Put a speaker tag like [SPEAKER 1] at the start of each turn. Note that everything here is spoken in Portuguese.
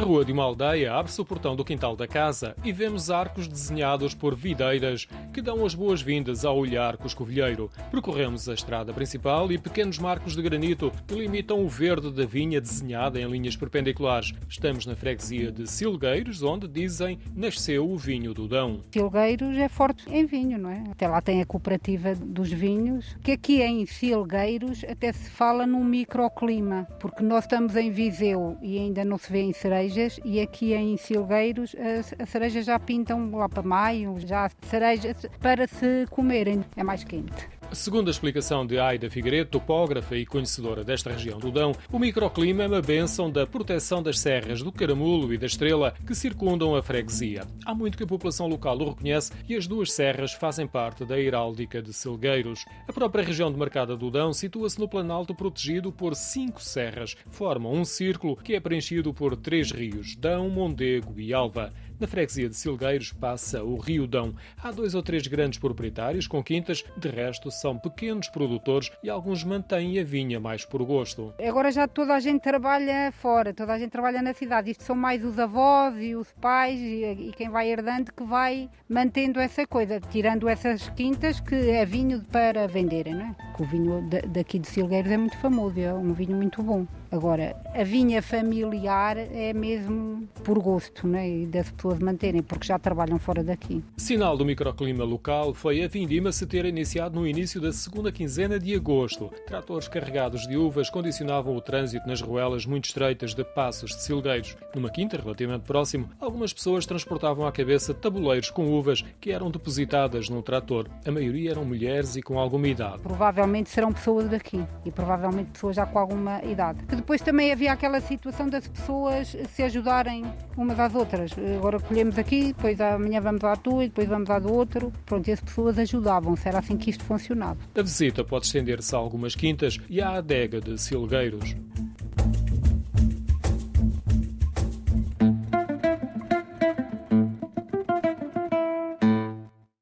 [SPEAKER 1] rua de uma aldeia, abre-se o portão do quintal da casa e vemos arcos desenhados por videiras que dão as boas-vindas ao olhar coscovilheiro. Percorremos a estrada principal e pequenos marcos de granito que limitam o verde da vinha desenhada em linhas perpendiculares. Estamos na freguesia de Silgueiros, onde, dizem, nasceu o vinho do Dão.
[SPEAKER 2] Silgueiros é forte em vinho, não é? Até lá tem a cooperativa dos vinhos, que aqui em Silgueiros até se fala num microclima, porque nós estamos em Viseu e ainda não se vê em cerejas e aqui em Silgueiros as, as cerejas já pintam lá para maio, já cerejas para se comerem, é mais quente.
[SPEAKER 1] Segundo a explicação de Aida Figueiredo, topógrafa e conhecedora desta região do Dão, o microclima é uma benção da proteção das serras do Caramulo e da Estrela que circundam a freguesia. Há muito que a população local o reconhece e as duas serras fazem parte da heráldica de Silgueiros. A própria região demarcada do Dão situa-se no Planalto protegido por cinco serras. Formam um círculo que é preenchido por três rios, Dão, Mondego e Alva. Na freguesia de Silgueiros passa o Rio Dão. Há dois ou três grandes proprietários com quintas, de resto são pequenos produtores e alguns mantêm a vinha mais por gosto.
[SPEAKER 2] Agora já toda a gente trabalha fora, toda a gente trabalha na cidade. Isto são mais os avós e os pais e, e quem vai herdando que vai mantendo essa coisa, tirando essas quintas que é vinho para venderem, não é? O vinho daqui de Silgueiros é muito famoso, é um vinho muito bom. Agora, a vinha familiar é mesmo por gosto, né? E das pessoas manterem, porque já trabalham fora daqui.
[SPEAKER 1] Sinal do microclima local foi a vindima se ter iniciado no início da segunda quinzena de agosto. Tratores carregados de uvas condicionavam o trânsito nas ruelas muito estreitas de Passos de Silgueiros. Numa quinta relativamente próximo, algumas pessoas transportavam à cabeça tabuleiros com uvas que eram depositadas no trator. A maioria eram mulheres e com alguma idade.
[SPEAKER 2] Provavelmente serão pessoas daqui e provavelmente pessoas já com alguma idade depois também havia aquela situação das pessoas se ajudarem umas às outras. Agora colhemos aqui, depois amanhã vamos à tua e depois vamos à do outro. Pronto, e as pessoas ajudavam-se, era assim que isto funcionava.
[SPEAKER 1] A visita pode estender-se a algumas quintas e à adega de Silgueiros.